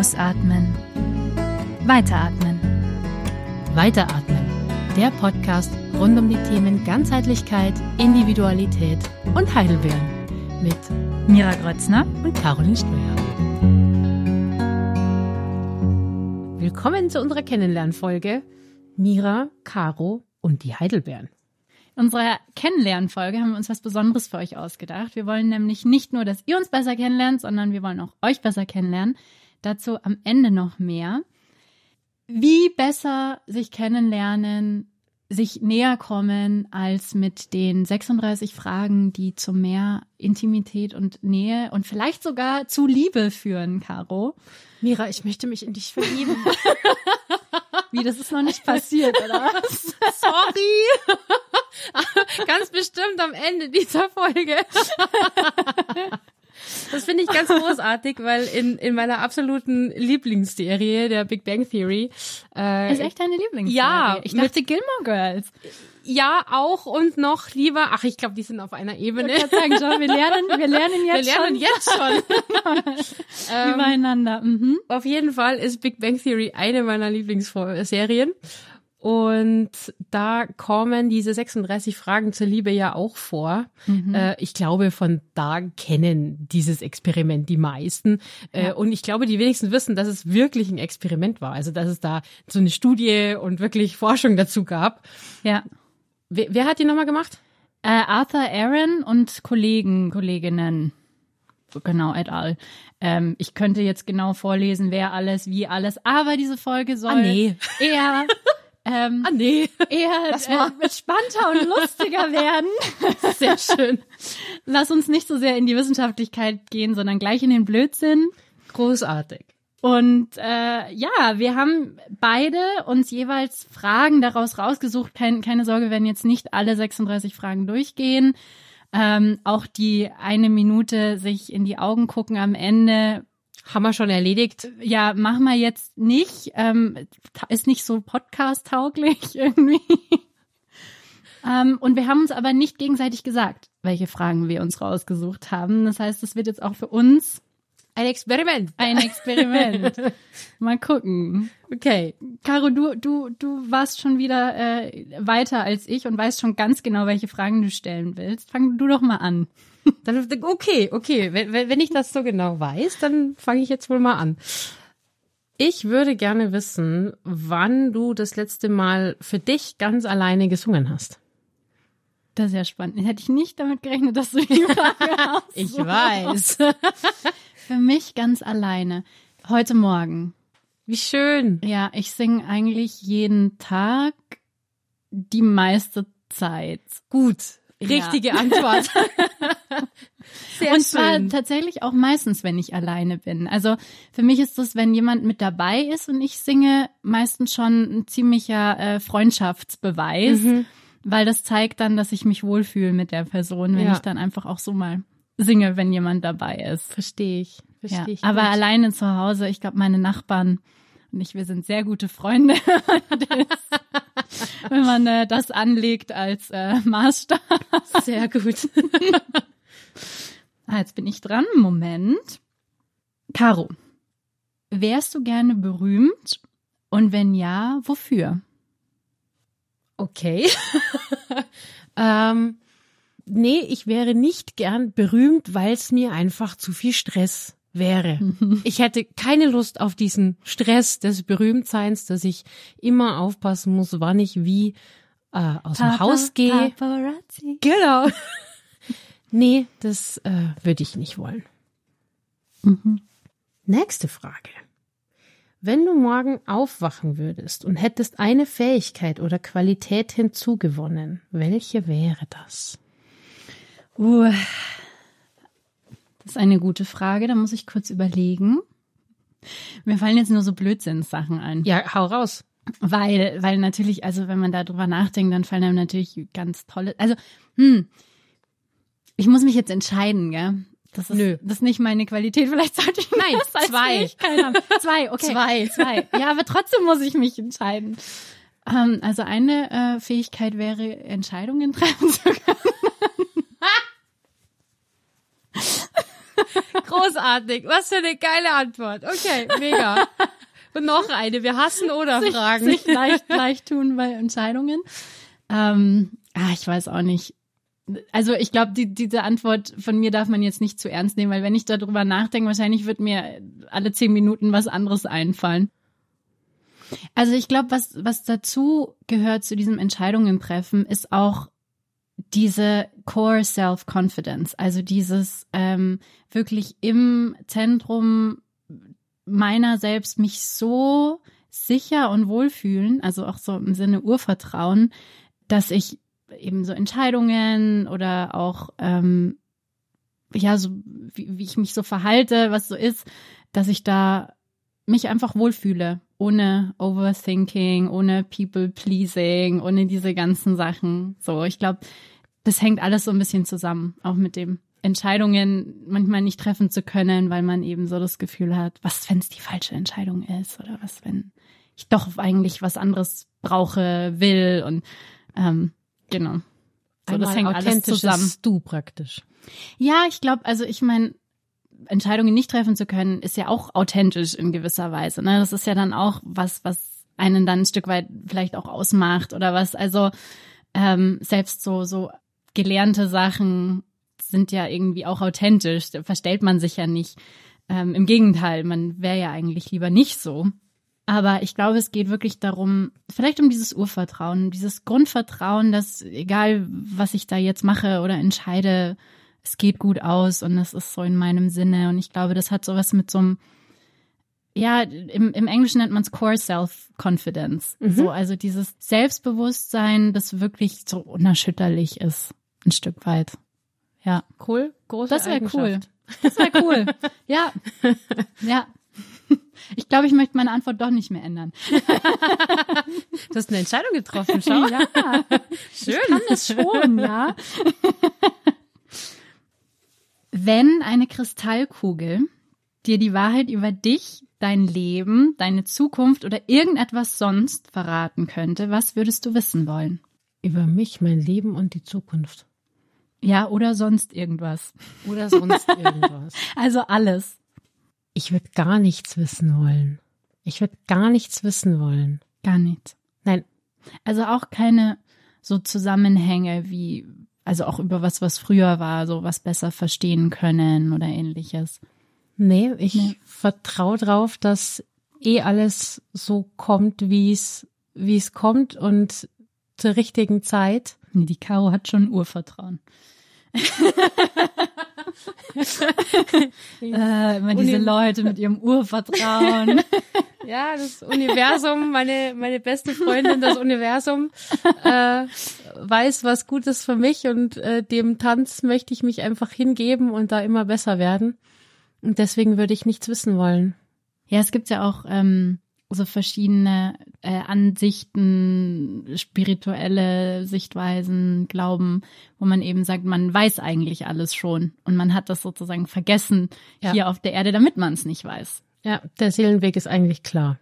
Ausatmen. Weiteratmen. Weiteratmen. Der Podcast rund um die Themen Ganzheitlichkeit, Individualität und Heidelbeeren mit Mira Grötzner und Caroline Steuer. Willkommen zu unserer Kennenlernfolge Mira, Caro und die Heidelbeeren. In unserer Kennenlernfolge haben wir uns was Besonderes für euch ausgedacht. Wir wollen nämlich nicht nur, dass ihr uns besser kennenlernt, sondern wir wollen auch euch besser kennenlernen. Dazu am Ende noch mehr. Wie besser sich kennenlernen, sich näher kommen als mit den 36 Fragen, die zu mehr Intimität und Nähe und vielleicht sogar zu Liebe führen, Caro. Mira, ich möchte mich in dich verlieben. Wie, das ist noch nicht passiert, oder? Sorry. ganz bestimmt am Ende dieser Folge. Das finde ich ganz großartig, weil in, in meiner absoluten Lieblingsserie, der Big Bang Theory. Äh, ist echt deine Lieblingsserie? Ja. Ich dachte Gilmore Girls. Ja, auch und noch lieber. Ach, ich glaube, die sind auf einer Ebene. Ich sagen, schon, wir lernen, wir lernen jetzt wir lernen schon. jetzt schon. Übereinander. Mhm. Auf jeden Fall ist Big Bang Theory eine meiner Lieblingsserien. Und da kommen diese 36 Fragen zur Liebe ja auch vor. Mhm. Äh, ich glaube, von da kennen dieses Experiment die meisten. Äh, ja. Und ich glaube, die wenigsten wissen, dass es wirklich ein Experiment war. Also, dass es da so eine Studie und wirklich Forschung dazu gab. Ja. Wer, wer hat die nochmal gemacht? Äh, Arthur Aaron und Kollegen, Kolleginnen. Genau, et al. Ähm, ich könnte jetzt genau vorlesen, wer alles, wie alles, aber diese Folge soll ah, nee. eher ähm, ah, nee. eher äh, spannender und lustiger werden. Sehr schön. Lass uns nicht so sehr in die Wissenschaftlichkeit gehen, sondern gleich in den Blödsinn. Großartig. Und äh, ja, wir haben beide uns jeweils Fragen daraus rausgesucht. Kein, keine Sorge, wir werden jetzt nicht alle 36 Fragen durchgehen. Ähm, auch die eine Minute sich in die Augen gucken am Ende haben wir schon erledigt. Ja, machen wir jetzt nicht. Ähm, ist nicht so podcast-tauglich irgendwie. ähm, und wir haben uns aber nicht gegenseitig gesagt, welche Fragen wir uns rausgesucht haben. Das heißt, es wird jetzt auch für uns ein Experiment. Ein Experiment. Mal gucken. Okay. Caro, du, du, du warst schon wieder äh, weiter als ich und weißt schon ganz genau, welche Fragen du stellen willst. Fang du doch mal an. Dann, okay, okay. Wenn, wenn ich das so genau weiß, dann fange ich jetzt wohl mal an. Ich würde gerne wissen, wann du das letzte Mal für dich ganz alleine gesungen hast. Das ist ja spannend. Hätte ich nicht damit gerechnet, dass du die Frage hast. Ich weiß. Für mich ganz alleine. Heute Morgen. Wie schön. Ja, ich singe eigentlich jeden Tag die meiste Zeit. Gut. Richtige ja. Antwort. Sehr und zwar tatsächlich auch meistens, wenn ich alleine bin. Also für mich ist das, wenn jemand mit dabei ist und ich singe, meistens schon ein ziemlicher äh, Freundschaftsbeweis, mhm. weil das zeigt dann, dass ich mich wohlfühle mit der Person, wenn ja. ich dann einfach auch so mal singe, wenn jemand dabei ist. Verstehe ich. Verstehe ja, ich. Aber gut. alleine zu Hause, ich glaube, meine Nachbarn und ich, wir sind sehr gute Freunde. wenn man äh, das anlegt als äh, Maßstab. Sehr gut. ah, jetzt bin ich dran. Moment. Caro, wärst du gerne berühmt? Und wenn ja, wofür? Okay. ähm, nee, ich wäre nicht gern berühmt, weil es mir einfach zu viel Stress wäre. Ich hätte keine Lust auf diesen Stress des Berühmtseins, dass ich immer aufpassen muss, wann ich wie äh, aus Papa, dem Haus gehe. Paparazzi. Genau. nee, das äh, würde ich nicht wollen. Mhm. Nächste Frage. Wenn du morgen aufwachen würdest und hättest eine Fähigkeit oder Qualität hinzugewonnen, welche wäre das? Uh, das ist eine gute Frage, da muss ich kurz überlegen. Mir fallen jetzt nur so Blödsinnssachen ein. Ja, hau raus. Weil, weil natürlich, also wenn man darüber nachdenkt, dann fallen einem natürlich ganz tolle, also, hm, ich muss mich jetzt entscheiden, gell? Das ist, Nö. das ist nicht meine Qualität. Vielleicht sollte ich Nein, das zwei. Zwei, okay. Zwei. Zwei. Ja, aber trotzdem muss ich mich entscheiden. Ähm, also eine äh, Fähigkeit wäre, Entscheidungen treffen zu können. Großartig. Was für eine geile Antwort. Okay, mega. Und noch eine. Wir hassen oder sich, Fragen. Sich leicht, leicht tun bei Entscheidungen. Ähm, ah, ich weiß auch nicht. Also ich glaube, die, diese Antwort von mir darf man jetzt nicht zu ernst nehmen, weil wenn ich darüber nachdenke, wahrscheinlich wird mir alle zehn Minuten was anderes einfallen. Also ich glaube, was, was dazu gehört zu diesem Entscheidungen treffen, ist auch diese Core Self-Confidence, also dieses ähm, wirklich im Zentrum meiner selbst mich so sicher und wohlfühlen, also auch so im Sinne Urvertrauen, dass ich eben so Entscheidungen oder auch ähm, ja so wie, wie ich mich so verhalte, was so ist, dass ich da mich einfach wohlfühle, ohne Overthinking, ohne People Pleasing, ohne diese ganzen Sachen. So, ich glaube, das hängt alles so ein bisschen zusammen, auch mit dem Entscheidungen manchmal nicht treffen zu können, weil man eben so das Gefühl hat, was, wenn es die falsche Entscheidung ist oder was, wenn ich doch eigentlich was anderes brauche, will und ähm, genau. So, das hängt alles zusammen. Du praktisch. Ja, ich glaube, also ich meine, Entscheidungen nicht treffen zu können, ist ja auch authentisch in gewisser Weise. Ne? Das ist ja dann auch was, was einen dann ein Stück weit vielleicht auch ausmacht oder was. Also ähm, selbst so so gelernte Sachen sind ja irgendwie auch authentisch. Da verstellt man sich ja nicht. Ähm, Im Gegenteil, man wäre ja eigentlich lieber nicht so. Aber ich glaube, es geht wirklich darum, vielleicht um dieses Urvertrauen, dieses Grundvertrauen, dass egal, was ich da jetzt mache oder entscheide, es geht gut aus und es ist so in meinem Sinne. Und ich glaube, das hat sowas mit so einem, ja, im, im Englischen nennt man es Core Self-Confidence. Mhm. So, also dieses Selbstbewusstsein, das wirklich so unerschütterlich ist, ein Stück weit. Ja. Cool. Große Das wäre cool. Das wäre cool. ja. Ja. Ich glaube, ich möchte meine Antwort doch nicht mehr ändern. Du hast eine Entscheidung getroffen, schau. Ja. Schön. Ich kann es schon, ja. Wenn eine Kristallkugel dir die Wahrheit über dich, dein Leben, deine Zukunft oder irgendetwas sonst verraten könnte, was würdest du wissen wollen? Über mich, mein Leben und die Zukunft. Ja, oder sonst irgendwas. Oder sonst irgendwas. Also alles. Ich würde gar nichts wissen wollen. Ich würde gar nichts wissen wollen. Gar nichts. Nein. Also auch keine so Zusammenhänge wie, also auch über was, was früher war, so was besser verstehen können oder ähnliches. Nee, ich nee. vertraue drauf, dass eh alles so kommt, wie es, wie es kommt und zur richtigen Zeit. Nee, die Caro hat schon Urvertrauen. äh, immer diese Leute mit ihrem Urvertrauen. Ja, das Universum, meine, meine beste Freundin, das Universum, äh, weiß, was gut ist für mich und äh, dem Tanz möchte ich mich einfach hingeben und da immer besser werden. Und deswegen würde ich nichts wissen wollen. Ja, es gibt ja auch ähm, so verschiedene äh, Ansichten, spirituelle Sichtweisen, Glauben, wo man eben sagt, man weiß eigentlich alles schon und man hat das sozusagen vergessen ja. hier auf der Erde, damit man es nicht weiß. Ja, der Seelenweg ist eigentlich klar.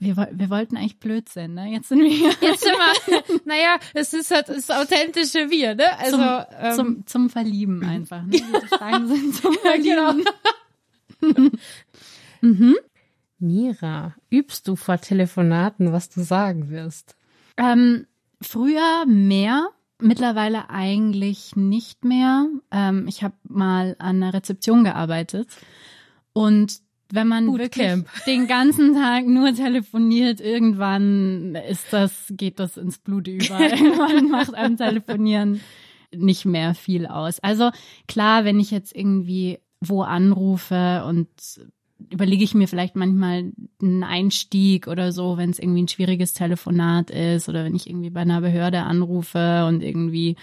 Wir, wir wollten eigentlich Blödsinn, ne? Jetzt sind wir hier. Jetzt sind wir, naja, es ist halt das authentische Wir, ne? Also zum, ähm, zum, zum Verlieben einfach, ne? Die Fragen sind zum Verlieben. Ja, genau. mhm. Mira, übst du vor Telefonaten, was du sagen wirst? Ähm, früher mehr, mittlerweile eigentlich nicht mehr. Ähm, ich habe mal an der Rezeption gearbeitet und wenn man Bootcamp. wirklich den ganzen Tag nur telefoniert, irgendwann ist das, geht das ins Blut über. irgendwann macht einem Telefonieren nicht mehr viel aus. Also klar, wenn ich jetzt irgendwie wo anrufe und überlege ich mir vielleicht manchmal einen Einstieg oder so, wenn es irgendwie ein schwieriges Telefonat ist oder wenn ich irgendwie bei einer Behörde anrufe und irgendwie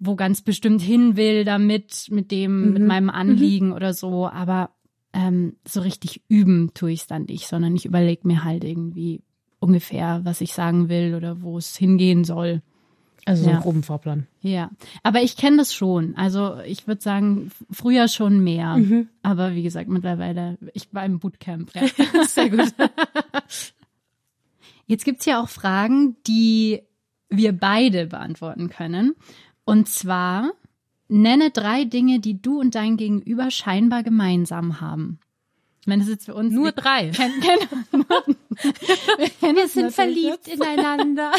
wo ganz bestimmt hin will damit, mit dem, mhm. mit meinem mhm. Anliegen mhm. oder so. Aber ähm, so richtig üben tue ich es dann nicht, sondern ich überlege mir halt irgendwie ungefähr, was ich sagen will oder wo es hingehen soll. Also so ja. einen groben Fahrplan. Ja, aber ich kenne das schon. Also ich würde sagen, früher schon mehr. Mhm. Aber wie gesagt, mittlerweile, ich war im Bootcamp. Ja. Sehr gut. Jetzt gibt's ja auch Fragen, die wir beide beantworten können. Und zwar, Nenne drei Dinge, die du und dein Gegenüber scheinbar gemeinsam haben. Das ist jetzt für uns Nur drei. Kennen, wir, Wir sind verliebt ineinander.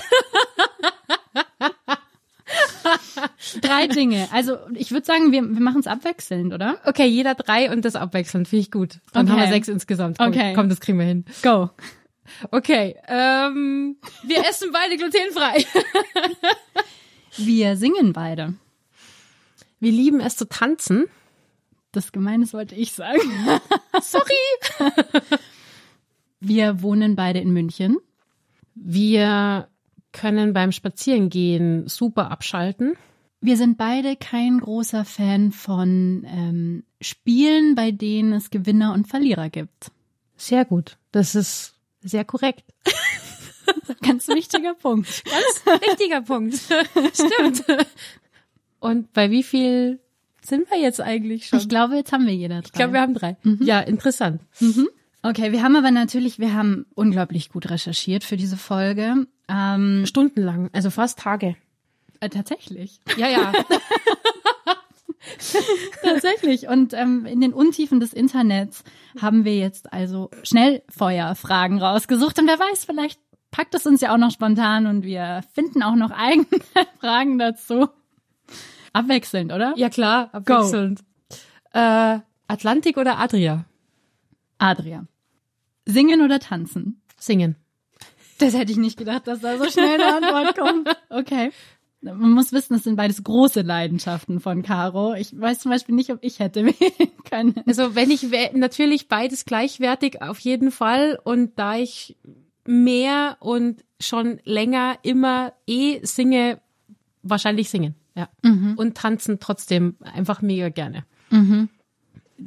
Drei Dinge. Also ich würde sagen, wir, wir machen es abwechselnd, oder? Okay, jeder drei und das abwechselnd. Finde ich gut. Dann Okay. haben wir sechs insgesamt. Komm, Okay. komm, das kriegen wir hin. Go. Okay, ähm, wir essen beide glutenfrei. Wir singen beide. Wir lieben es zu tanzen. Das Gemeines wollte ich sagen. Sorry. Wir wohnen beide in München. Wir können beim Spazierengehen super abschalten. Wir sind beide kein großer Fan von ähm, Spielen, bei denen es Gewinner und Verlierer gibt. Sehr gut. Das ist sehr korrekt. Ganz wichtiger Punkt. Ganz wichtiger Punkt. Stimmt. Und bei wie viel sind wir jetzt eigentlich schon? Ich glaube, jetzt haben wir jeder drei. Ich glaube, wir haben drei. Ja, interessant. okay, wir haben aber natürlich, wir haben unglaublich gut recherchiert für diese Folge. Ähm, Stundenlang, also fast Tage. äh, tatsächlich. Ja, ja. Tatsächlich. Und ähm, in den Untiefen des Internets haben wir jetzt also Schnellfeuerfragen rausgesucht. Und wer weiß, vielleicht packt es uns ja auch noch spontan und wir finden auch noch eigene Fragen dazu. Abwechselnd, oder? ja, klar, abwechselnd. Äh, Atlantik oder Adria? Adria. Singen oder tanzen? Singen. Das hätte ich nicht gedacht, dass da so schnell eine Antwort kommt. Okay. Man muss wissen, das sind beides große Leidenschaften von Caro. Ich weiß zum Beispiel nicht, ob ich hätte wählen können. Also wenn ich wä- natürlich beides gleichwertig auf jeden Fall und da ich mehr und schon länger immer eh singe, wahrscheinlich singen. Ja. Und tanzen trotzdem einfach mega gerne.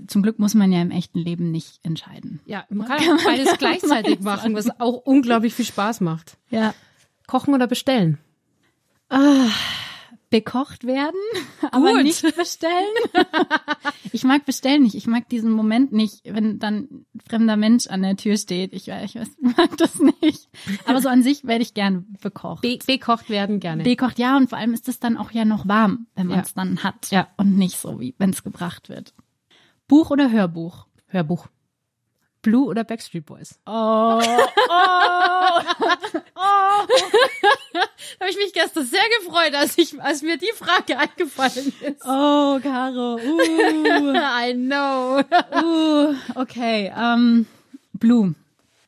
Zum Glück muss man ja im echten Leben nicht entscheiden. Ja, man kann auch beides gleichzeitig machen, was auch unglaublich viel Spaß macht. Ja. Kochen oder bestellen? Bekocht werden, aber Gut. nicht bestellen. ich mag bestellen nicht. Ich mag diesen Moment nicht, wenn dann ein fremder Mensch an der Tür steht. Ich, ich weiß, mag das nicht. Aber so an sich werde ich gern bekocht. Be bekocht werden gerne. Bekocht, ja, und vor allem ist es dann auch ja noch warm, wenn man Ja. es dann hat. Ja. Und nicht so, wie wenn es gebracht wird. Buch oder Hörbuch? Hörbuch. Blue oder Backstreet Boys? Oh, Habe ich mich gestern sehr gefreut, als ich, als mir die Frage eingefallen ist. oh, Caro. Uh, I know. uh, okay, ähm, Blue.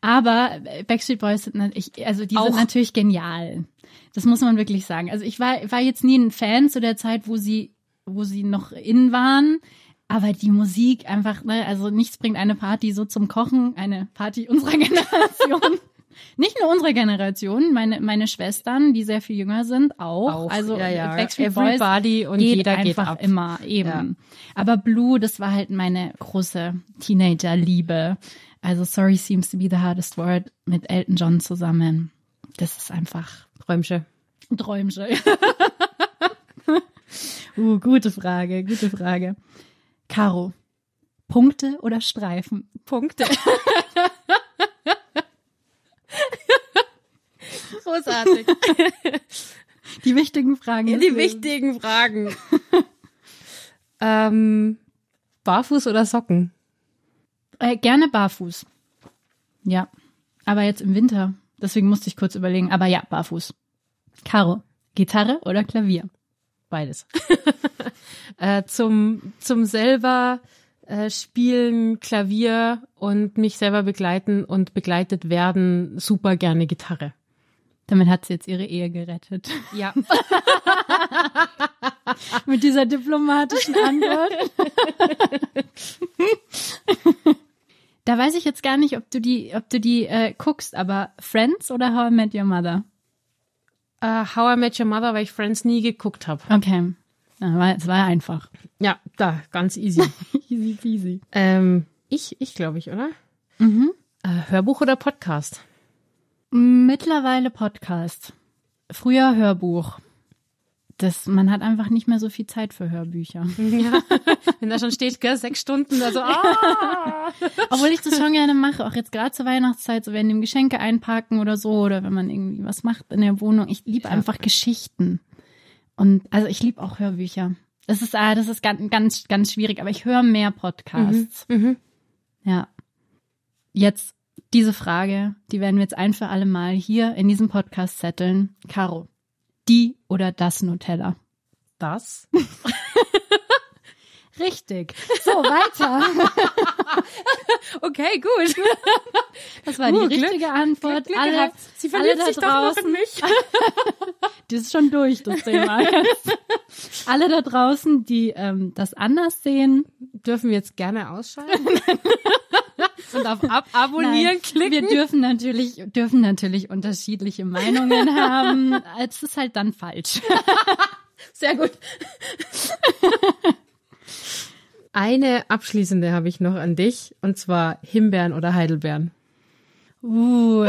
Aber Backstreet Boys sind natürlich, also die Auch. sind natürlich genial. Das muss man wirklich sagen. Also ich war, war jetzt nie ein Fan zu der Zeit, wo sie, wo sie noch in waren. Aber die Musik einfach, ne, also nichts bringt eine Party so zum Kochen, eine Party unserer Generation. Nicht nur unsere Generation, meine, meine Schwestern, die sehr viel jünger sind, auch. Auch, Also ja, ja. Backstreet Boys Everybody und geht jeder geht einfach ab. immer eben. Aber Blue, das war halt meine große Teenager-Liebe. Also Sorry seems to be the hardest word mit Elton John zusammen. Das ist einfach Träumsche. Träumsche. uh, gute Frage, gute Frage. Caro, Punkte oder Streifen? Punkte. Großartig. Die wichtigen Fragen. des Die Lebens. wichtigen Fragen. ähm, Barfuß oder Socken? Äh, gerne barfuß. Ja, aber jetzt im Winter. Deswegen musste ich kurz überlegen. Aber ja, barfuß. Caro, Gitarre oder Klavier? Beides. äh, zum, zum selber äh, spielen, Klavier und mich selber begleiten und begleitet werden, super gerne Gitarre. Damit hat sie jetzt ihre Ehe gerettet. Ja. Mit dieser diplomatischen Antwort. da weiß ich jetzt gar nicht, ob du die, ob du die äh, guckst, aber Friends oder How I Met Your Mother? äh, How I Met Your Mother, weil ich Friends nie geguckt habe. Okay. Ja, es war einfach. Ja, da, ganz easy. Easy peasy. ähm, ich, ich glaube ich, oder? Mhm. Äh, Hörbuch oder Podcast? Mittlerweile Podcast. Früher Hörbuch. Das, man hat einfach nicht mehr so viel Zeit für Hörbücher. Ja. Wenn da schon steht, gell, sechs Stunden, also, ah! Obwohl ich das schon gerne mache, auch jetzt gerade zur Weihnachtszeit, so wenn dem Geschenke einpacken oder so, oder wenn man irgendwie was macht in der Wohnung. Ich liebe einfach Geschichten. Und also ich liebe auch Hörbücher. Das ist, ah, das ist ganz, ganz, ganz schwierig, aber ich höre mehr Podcasts. Mhm. Ja. Jetzt diese Frage, die werden wir jetzt ein für alle Mal hier in diesem Podcast zetteln. Caro, die oder das Nutella? Das? Richtig. So, weiter. okay, gut. Das war die Uh, richtige Glück- Antwort. Glück alle, gehabt. Sie alle verliebt da sich doch noch draußen. in mich. Das ist schon durch, das Thema. alle da draußen, die ähm, das anders sehen, Dürfen wir jetzt gerne ausschalten? Und auf Ab Abonnieren Nein, klicken? Wir dürfen natürlich, dürfen natürlich unterschiedliche Meinungen haben. Es ist halt dann falsch. Sehr gut. Eine abschließende habe ich noch an dich, und zwar Himbeeren oder Heidelbeeren. Uh,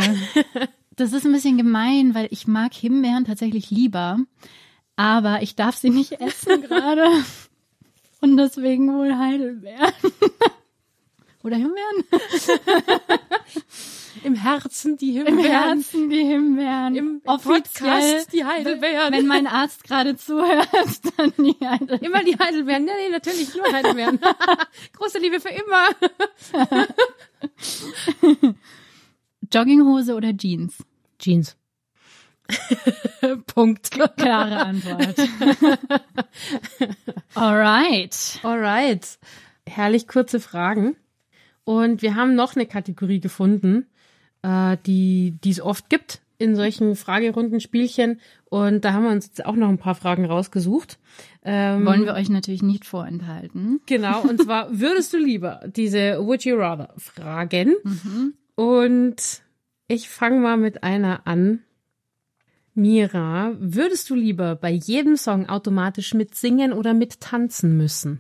das ist ein bisschen gemein, weil ich mag Himbeeren tatsächlich lieber, aber ich darf sie nicht essen gerade. Und deswegen wohl Heidelbeeren. Oder Himbeeren? Im Herzen die Im Himbeeren. Herzen die Himbeeren. Im Offiziell Podcast die Heidelbeeren. Wenn mein Arzt gerade zuhört, dann die Heidelbeeren. Immer die Heidelbeeren. Nee, nee, natürlich nur Heidelbeeren. Große Liebe für immer. Jogginghose oder Jeans? Jeans. Punkt. Klare Antwort. Alright. Alright. Herrlich kurze Fragen. Und wir haben noch eine Kategorie gefunden, äh, die die es oft gibt in solchen Fragerunden-Spielchen. Und da haben wir uns jetzt auch noch ein paar Fragen rausgesucht. Ähm, Wollen wir euch natürlich nicht vorenthalten. Genau, und zwar würdest du lieber diese Would You Rather Fragen? Und ich fange mal mit einer an. Mira, würdest du lieber bei jedem Song automatisch mitsingen oder mittanzen müssen?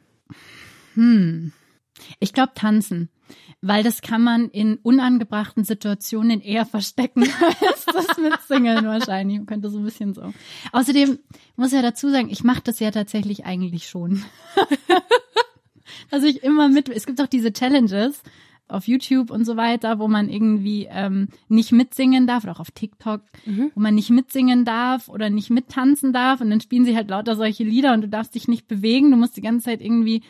Ich glaube tanzen, weil das kann man in unangebrachten Situationen eher verstecken als das mit Singeln wahrscheinlich. Man könnte so ein bisschen so. Außerdem muss ich ja dazu sagen, ich mache das ja tatsächlich eigentlich schon. also ich immer mit. Es gibt auch diese Challenges auf YouTube und so weiter, wo man irgendwie ähm, nicht mitsingen darf oder auch auf TikTok, wo man nicht mitsingen darf oder nicht mittanzen darf und dann spielen sie halt lauter solche Lieder und du darfst dich nicht bewegen, du musst die ganze Zeit irgendwie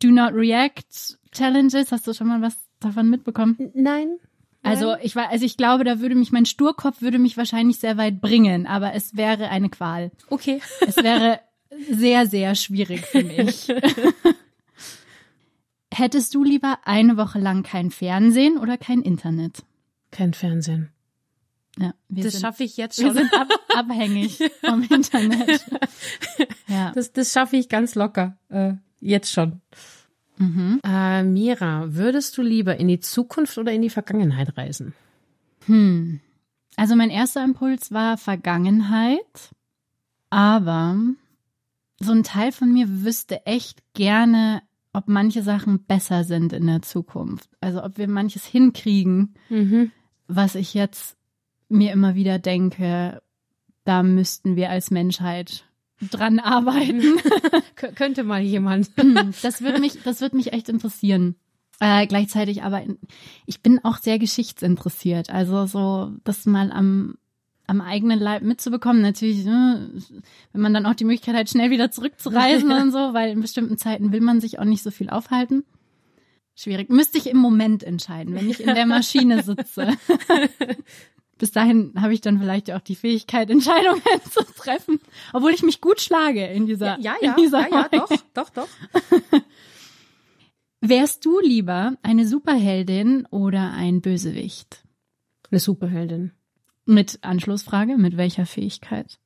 Do Not React Challenges. Hast du schon mal was davon mitbekommen? Nein. Also ich war, also ich glaube, da würde mich mein Sturkopf würde mich wahrscheinlich sehr weit bringen, aber es wäre eine Qual. Okay. Es wäre sehr, sehr schwierig für mich. Hättest du lieber eine Woche lang kein Fernsehen oder kein Internet? Kein Fernsehen. Ja, wir Das schaffe ich jetzt wir schon. sind ab, abhängig vom Internet. Ja. Das, das schaffe ich ganz locker. Äh, jetzt schon. Mhm. Äh, Mira, würdest du lieber in die Zukunft oder in die Vergangenheit reisen? Hm. Also mein erster Impuls war Vergangenheit, aber so ein Teil von mir wüsste echt gerne, ob manche Sachen besser sind in der Zukunft. Also ob wir manches hinkriegen, Mhm. was ich jetzt mir immer wieder denke, da müssten wir als Menschheit dran arbeiten. Könnte mal jemand. Das würde mich, das würde mich echt interessieren. Äh, gleichzeitig aber, in, ich bin auch sehr geschichtsinteressiert. Also so, das mal am, am eigenen Leib mitzubekommen. Natürlich, ne, wenn man dann auch die Möglichkeit hat, schnell wieder zurückzureisen und so, weil in bestimmten Zeiten will man sich auch nicht so viel aufhalten. Schwierig. Müsste ich im Moment entscheiden, wenn ich in der Maschine sitze. Bis dahin habe ich dann vielleicht auch die Fähigkeit, Entscheidungen zu treffen, obwohl ich mich gut schlage in dieser, Ja, in ja, dieser ja, ja, doch, doch, doch. Wärst du lieber eine Superheldin oder ein Bösewicht? Eine Superheldin. Mit Anschlussfrage, mit welcher Fähigkeit?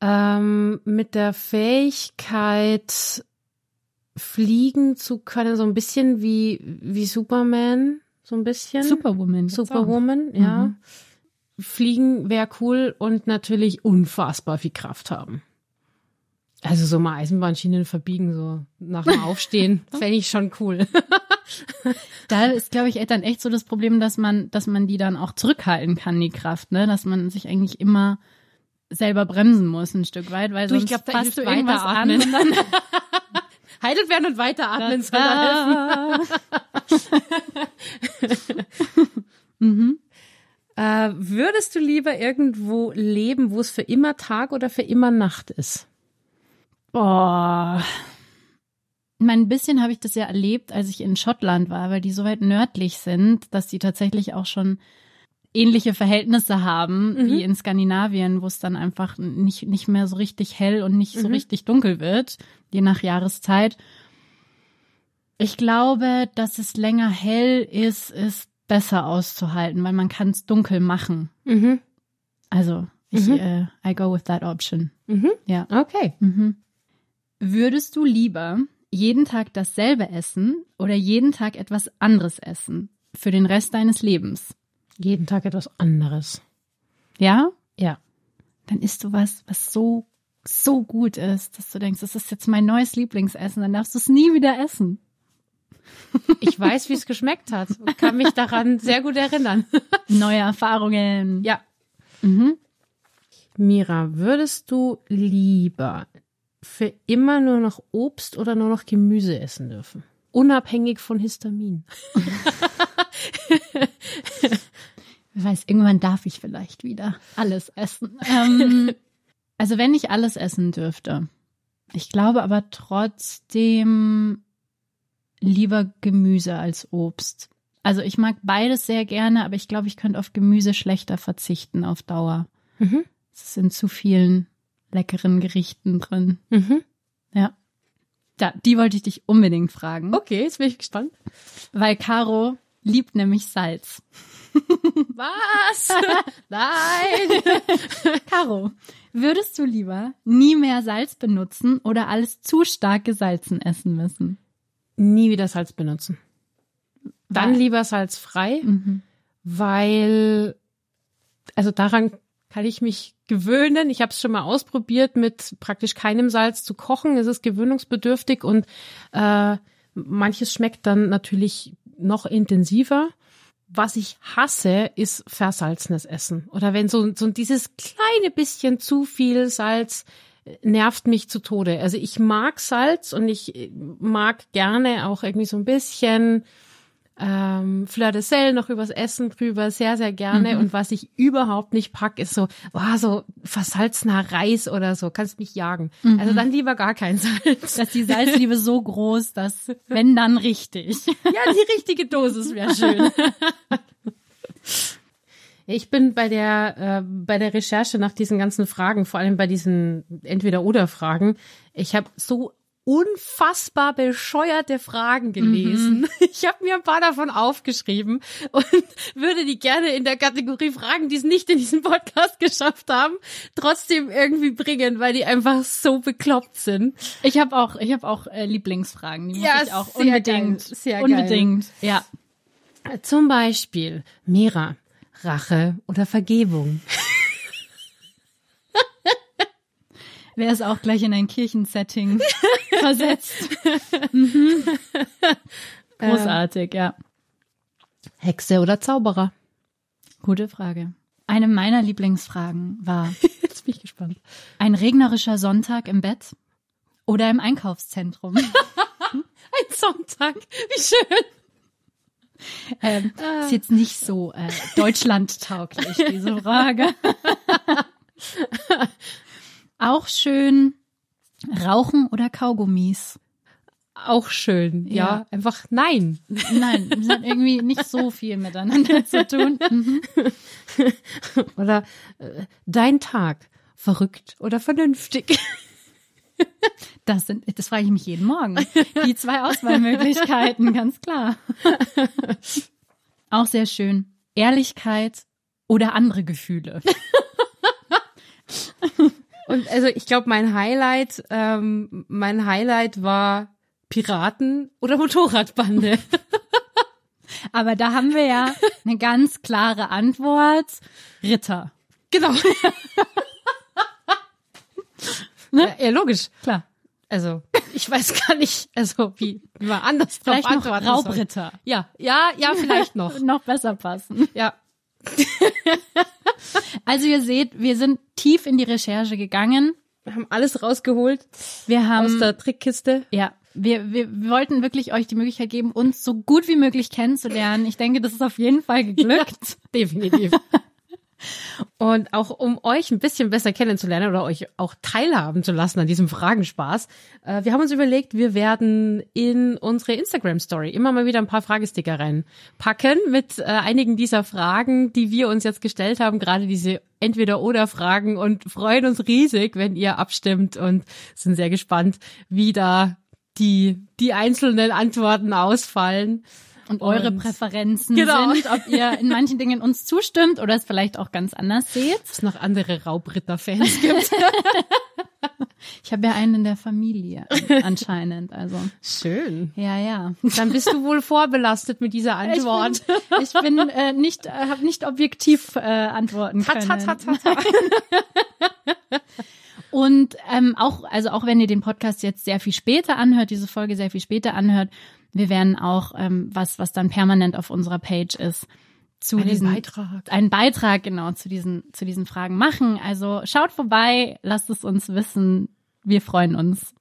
Ähm, mit der Fähigkeit, fliegen zu können, so ein bisschen wie, wie Superman, so ein bisschen. Superwoman. Superwoman, ja. Mhm. Fliegen wäre cool und natürlich unfassbar viel Kraft haben. Also so mal Eisenbahnschienen verbiegen, so nach dem Aufstehen, fände ich schon cool. Da ist, glaube ich, dann echt so das Problem, dass man, dass man die dann auch zurückhalten kann, die Kraft, ne? Dass man sich eigentlich immer selber bremsen muss, ein Stück weit, weil Du, ich sonst glaub, da hilft du irgendwas an und dann Heidelt werden und weiteratmen soll da helfen. mhm. Äh, würdest du lieber irgendwo leben, wo es für immer Tag oder für immer Nacht ist? Boah, Ich meine, ein bisschen habe ich das ja erlebt, als ich in Schottland war, weil die so weit nördlich sind, dass die tatsächlich auch schon ähnliche Verhältnisse haben Mhm. wie in Skandinavien, wo es dann einfach nicht, nicht mehr so richtig hell und nicht so Mhm. richtig dunkel wird, je nach Jahreszeit. Ich glaube, dass es länger hell ist, ist besser auszuhalten, weil man kann es dunkel machen. Mhm. Also, ich, Mhm. äh, I go with that option. Mhm. Ja. Okay. Würdest du lieber jeden Tag dasselbe essen oder jeden Tag etwas anderes essen für den Rest deines Lebens? Jeden Tag etwas anderes. Ja? Ja. Dann isst du was, was so, so gut ist, dass du denkst, das ist jetzt mein neues Lieblingsessen, dann darfst du es nie wieder essen. Ich weiß, wie es geschmeckt hat und kann mich daran sehr gut erinnern. Neue Erfahrungen. Ja. Mhm. Mira, würdest du lieber für immer nur noch Obst oder nur noch Gemüse essen dürfen? Unabhängig von Histamin. Wer weiß, irgendwann darf ich vielleicht wieder alles essen. Ähm, also wenn ich alles essen dürfte. Ich glaube aber trotzdem lieber Gemüse als Obst. Also ich mag beides sehr gerne, aber ich glaube, ich könnte auf Gemüse schlechter verzichten auf Dauer. Mhm. Es sind zu vielen leckeren Gerichten drin. Mhm. Ja. Da, die wollte ich dich unbedingt fragen, Okay, jetzt bin ich gespannt. weil Caro liebt nämlich Salz. Was? Nein. Caro, würdest du lieber nie mehr Salz benutzen oder alles zu stark gesalzen essen müssen? Nie wieder Salz benutzen. Dann lieber salzfrei, Mhm. weil, also daran kann ich mich gewöhnen. Ich habe es schon mal ausprobiert, mit praktisch keinem Salz zu kochen. Es ist gewöhnungsbedürftig und äh, manches schmeckt dann natürlich noch intensiver. Was ich hasse, ist versalzenes Essen. Oder wenn so, so dieses kleine bisschen zu viel Salz äh, nervt mich zu Tode. Also ich mag Salz und ich äh, mag gerne auch irgendwie so ein bisschen ähm, Fleur de Sel noch übers Essen drüber, sehr, sehr gerne. Und was ich überhaupt nicht pack, ist so, oh, so versalzener Reis oder so, kannst mich jagen. Also dann lieber gar kein Salz. Dass die Salzliebe so groß, dass wenn dann richtig. Ja, die richtige Dosis wäre schön. Ich bin bei der äh, bei der Recherche nach diesen ganzen Fragen, vor allem bei diesen Entweder-oder-Fragen, ich habe so unfassbar bescheuerte Fragen gelesen. Ich habe mir ein paar davon aufgeschrieben und würde die gerne in der Kategorie Fragen, die es nicht in diesem Podcast geschafft haben, trotzdem irgendwie bringen, weil die einfach so bekloppt sind. Ich habe auch, ich habe auch äh, Lieblingsfragen. Die Ja, muss ich auch sehr unbedingt, geil, sehr geil. unbedingt. Ja. Zum Beispiel Mira, Rache oder Vergebung. Wer ist auch gleich in ein Kirchensetting versetzt? mhm. Großartig, ja. Hexe oder Zauberer? Gute Frage. Eine meiner Lieblingsfragen war Jetzt bin ich gespannt. ein regnerischer Sonntag im Bett oder im Einkaufszentrum. Ein Sonntag. Wie schön. ähm, ist jetzt nicht so äh, deutschlandtauglich, diese Frage. Auch schön Rauchen oder Kaugummis. Auch schön. Ja, Ja. einfach nein. Nein, das hat irgendwie nicht so viel miteinander zu tun. Mhm. Oder äh, dein Tag. Verrückt oder vernünftig. Das sind, das frage ich mich jeden Morgen. Die zwei Auswahlmöglichkeiten, ganz klar. Auch sehr schön. Ehrlichkeit oder andere Gefühle. Und also ich glaube, mein Highlight, ähm, mein Highlight war Piraten oder Motorradbande. Aber da haben wir ja eine ganz klare Antwort. Ritter. genau. Ne? Ja, ja, logisch. Klar. Also, ich weiß gar nicht, also wie, wie man anders drauf Vielleicht noch antworten soll. Raubritter. Ja, ja, ja, vielleicht noch. Noch besser passen. Ja. Also ihr seht, wir sind tief in die Recherche gegangen. Wir haben alles rausgeholt Wir aus haben, der Trickkiste. ja, wir, wir, wir wollten wirklich euch die Möglichkeit geben, uns so gut wie möglich kennenzulernen. Ich denke, das ist auf jeden Fall geglückt. Definitiv. Und auch um euch ein bisschen besser kennenzulernen oder euch auch teilhaben zu lassen an diesem Fragenspaß, äh, wir haben uns überlegt, wir werden in unsere Instagram-Story immer mal wieder ein paar Fragesticker reinpacken mit äh, einigen dieser Fragen, die wir uns jetzt gestellt haben, gerade diese Entweder-Oder-Fragen und freuen uns riesig, wenn ihr abstimmt und sind sehr gespannt, wie da die, die einzelnen Antworten ausfallen und eure und, Präferenzen genau. sind, ob ihr in manchen Dingen uns zustimmt oder es vielleicht auch ganz anders seht. Es noch andere Raubritter-Fans gibt. ich habe ja einen in der Familie anscheinend, also. Schön. Ja, ja. Dann bist du wohl vorbelastet mit dieser Antwort. Ich bin, ich bin äh, nicht, äh, habe nicht objektiv äh, antworten können. Ta, ta, ta, ta. Und ähm, auch, also auch wenn ihr den Podcast jetzt sehr viel später anhört, diese Folge sehr viel später anhört, wir werden auch ähm, was, was dann permanent auf unserer Page ist, zu einen diesen Beitrag. einen Beitrag genau zu diesen zu diesen Fragen machen. Also schaut vorbei, lasst es uns wissen. Wir freuen uns.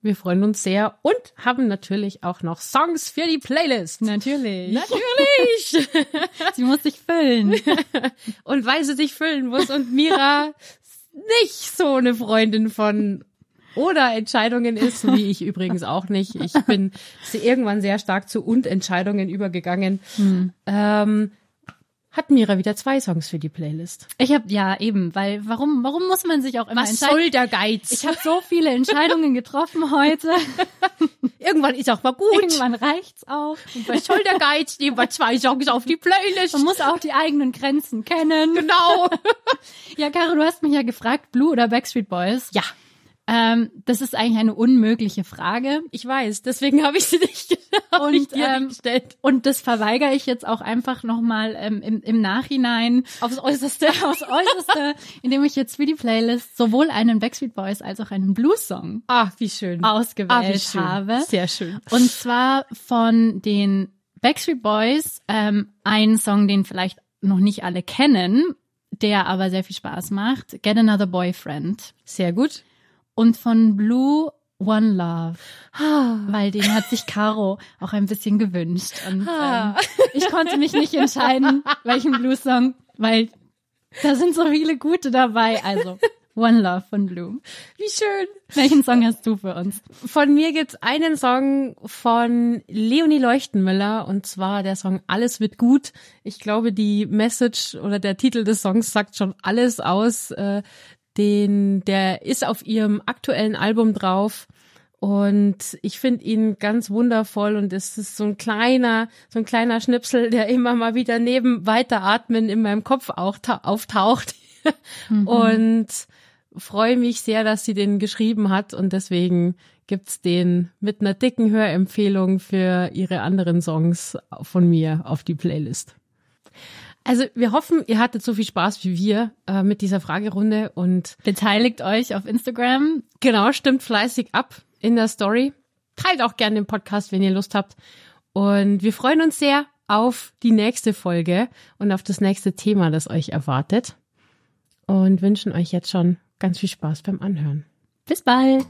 Wir freuen uns sehr und haben natürlich auch noch Songs für die Playlist. Natürlich. Natürlich. sie muss sich füllen. und weil sie sich füllen muss und Mira nicht so eine Freundin von oder Entscheidungen ist, wie ich übrigens auch nicht. Ich bin irgendwann sehr stark zu Und-Entscheidungen übergegangen. Hm. Ähm, hat Mira wieder zwei Songs für die Playlist. Ich habe ja eben, weil warum warum muss man sich auch immer Was entscheiden? soll der Geiz? Ich habe so viele Entscheidungen getroffen heute. Irgendwann ist auch mal gut. Irgendwann reicht's auch. Und was soll der Geiz? Nehmen wir zwei Songs auf die Playlist. Man muss auch die eigenen Grenzen kennen. Genau. ja, Caro, du hast mich ja gefragt, Blue oder Backstreet Boys? Ja. Ähm, das ist eigentlich eine unmögliche Frage. Ich weiß, deswegen habe ich sie nicht, und, ich ähm, gestellt. Und das verweigere ich jetzt auch einfach nochmal ähm, im, im Nachhinein aufs Äußerste, aufs Äußerste, indem ich jetzt für die Playlist sowohl einen Backstreet Boys als auch einen Blues-Song Ach, wie schön. ausgewählt Ach, wie schön. habe. Sehr schön. Und zwar von den Backstreet Boys ähm, ein Song, den vielleicht noch nicht alle kennen, der aber sehr viel Spaß macht. Get Another Boyfriend. Sehr gut und von Blue One Love, weil den hat sich Caro auch ein bisschen gewünscht. Und ähm, ich konnte mich nicht entscheiden, welchen Blue-Song, weil da sind so viele gute dabei. Also One Love von Blue. Wie schön. Welchen Song hast du für uns? Von mir gibt's einen Song von Leonie Leuchtenmüller und zwar der Song Alles wird gut. Ich glaube, die Message oder der Titel des Songs sagt schon alles aus. Den, der ist auf ihrem aktuellen Album drauf. Und ich finde ihn ganz wundervoll und es ist so ein kleiner, so ein kleiner Schnipsel, der immer mal wieder neben Weiteratmen in meinem Kopf auch auftaucht. Mhm. Und freue mich sehr, dass sie den geschrieben hat und deswegen gibt's den mit einer dicken Hörempfehlung für ihre anderen Songs von mir auf die Playlist. Also wir hoffen, ihr hattet so viel Spaß wie wir äh, mit dieser Fragerunde und beteiligt euch auf Instagram. Genau, stimmt fleißig ab in der Story. Teilt auch gerne den Podcast, wenn ihr Lust habt. Und wir freuen uns sehr auf die nächste Folge und auf das nächste Thema, das euch erwartet. Und wünschen euch jetzt schon ganz viel Spaß beim Anhören. Bis bald!